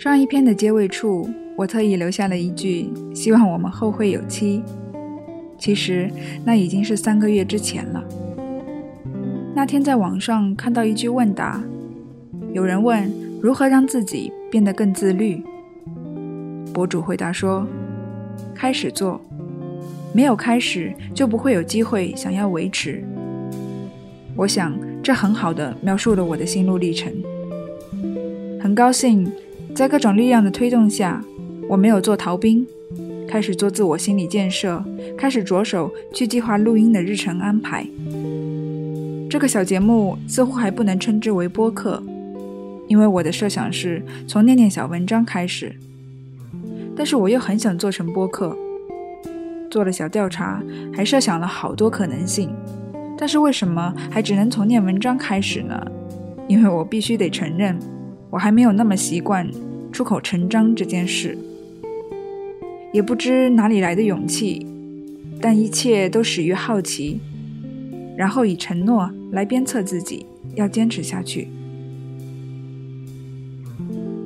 上一篇的结尾处，我特意留下了一句“希望我们后会有期”。其实那已经是三个月之前了。那天在网上看到一句问答，有人问如何让自己变得更自律。博主回答说：“开始做，没有开始就不会有机会想要维持。”我想这很好的描述了我的心路历程。很高兴，在各种力量的推动下，我没有做逃兵，开始做自我心理建设，开始着手去计划录音的日程安排。这个小节目似乎还不能称之为播客，因为我的设想是从念念小文章开始。但是我又很想做成播客，做了小调查，还设想了好多可能性。但是为什么还只能从念文章开始呢？因为我必须得承认，我还没有那么习惯出口成章这件事，也不知哪里来的勇气，但一切都始于好奇。然后以承诺来鞭策自己，要坚持下去。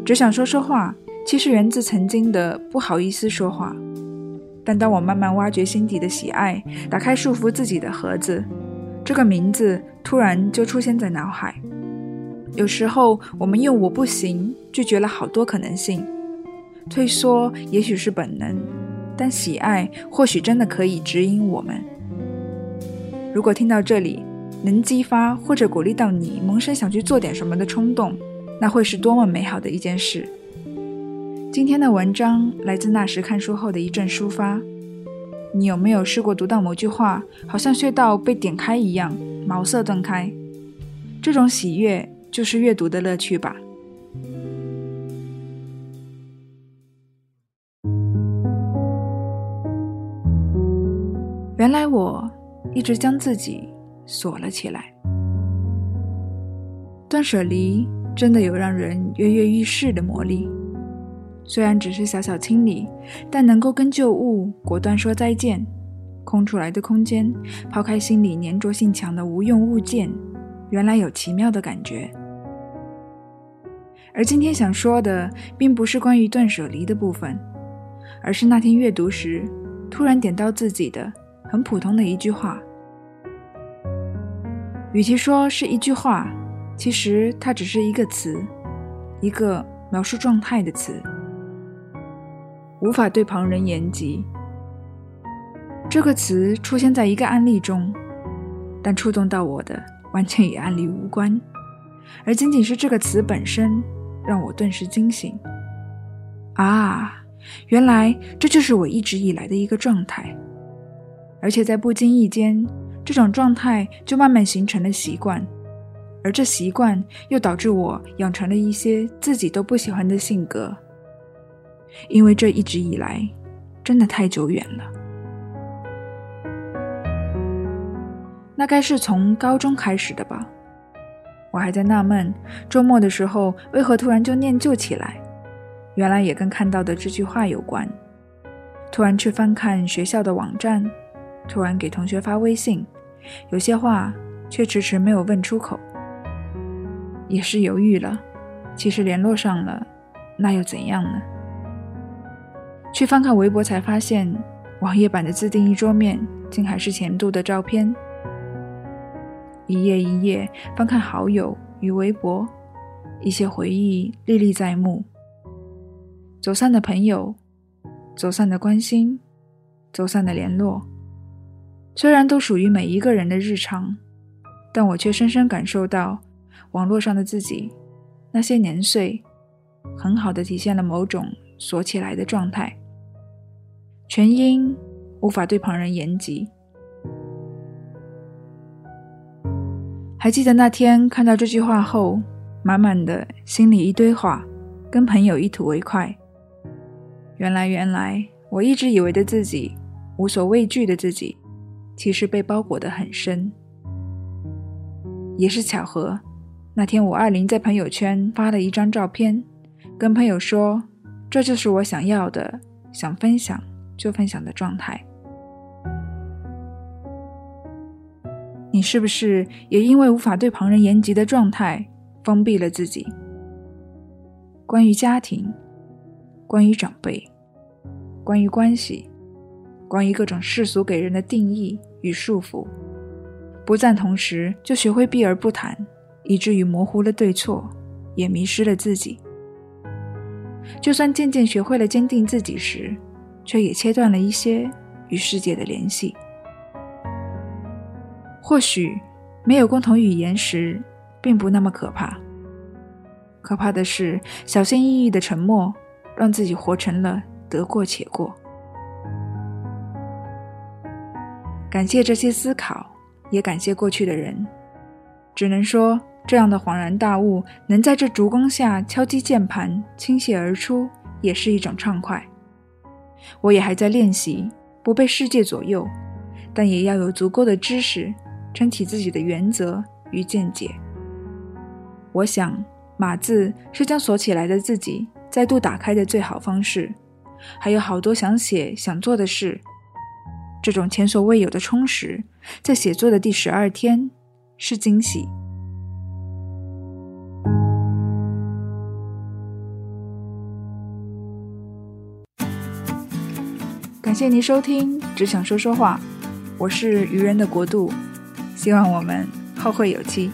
只想说说话，其实源自曾经的不好意思说话。但当我慢慢挖掘心底的喜爱，打开束缚自己的盒子，这个名字突然就出现在脑海。有时候我们用“我不行”拒绝了好多可能性，退缩也许是本能，但喜爱或许真的可以指引我们。如果听到这里，能激发或者鼓励到你萌生想去做点什么的冲动，那会是多么美好的一件事。今天的文章来自那时看书后的一阵抒发。你有没有试过读到某句话，好像穴道被点开一样，茅塞顿开？这种喜悦就是阅读的乐趣吧。原来我。一直将自己锁了起来。断舍离真的有让人跃跃欲试的魔力，虽然只是小小清理，但能够跟旧物果断说再见。空出来的空间，抛开心里粘着性强的无用物件，原来有奇妙的感觉。而今天想说的，并不是关于断舍离的部分，而是那天阅读时突然点到自己的。很普通的一句话，与其说是一句话，其实它只是一个词，一个描述状态的词，无法对旁人言及。这个词出现在一个案例中，但触动到我的完全与案例无关，而仅仅是这个词本身，让我顿时惊醒。啊，原来这就是我一直以来的一个状态。而且在不经意间，这种状态就慢慢形成了习惯，而这习惯又导致我养成了一些自己都不喜欢的性格。因为这一直以来，真的太久远了。那该是从高中开始的吧？我还在纳闷，周末的时候为何突然就念旧起来？原来也跟看到的这句话有关。突然去翻看学校的网站。突然给同学发微信，有些话却迟迟没有问出口，也是犹豫了。其实联络上了，那又怎样呢？去翻看微博才发现，网页版的自定义桌面竟还是前度的照片。一页一页翻看好友与微博，一些回忆历历在目。走散的朋友，走散的关心，走散的联络。虽然都属于每一个人的日常，但我却深深感受到，网络上的自己，那些年岁，很好的体现了某种锁起来的状态，全因无法对旁人言及。还记得那天看到这句话后，满满的心里一堆话，跟朋友一吐为快。原来，原来我一直以为的自己，无所畏惧的自己。其实被包裹得很深，也是巧合。那天五二零在朋友圈发了一张照片，跟朋友说：“这就是我想要的，想分享就分享的状态。”你是不是也因为无法对旁人言及的状态，封闭了自己？关于家庭，关于长辈，关于关系，关于各种世俗给人的定义与束缚。不赞同时，就学会避而不谈，以至于模糊了对错，也迷失了自己。就算渐渐学会了坚定自己时，却也切断了一些与世界的联系。或许没有共同语言时，并不那么可怕。可怕的是小心翼翼的沉默，让自己活成了得过且过。感谢这些思考。也感谢过去的人，只能说这样的恍然大悟能在这烛光下敲击键盘倾泻而出，也是一种畅快。我也还在练习，不被世界左右，但也要有足够的知识撑起自己的原则与见解。我想，码字是将锁起来的自己再度打开的最好方式。还有好多想写想做的事。这种前所未有的充实，在写作的第十二天是惊喜。感谢您收听《只想说说话》，我是愚人的国度，希望我们后会有期。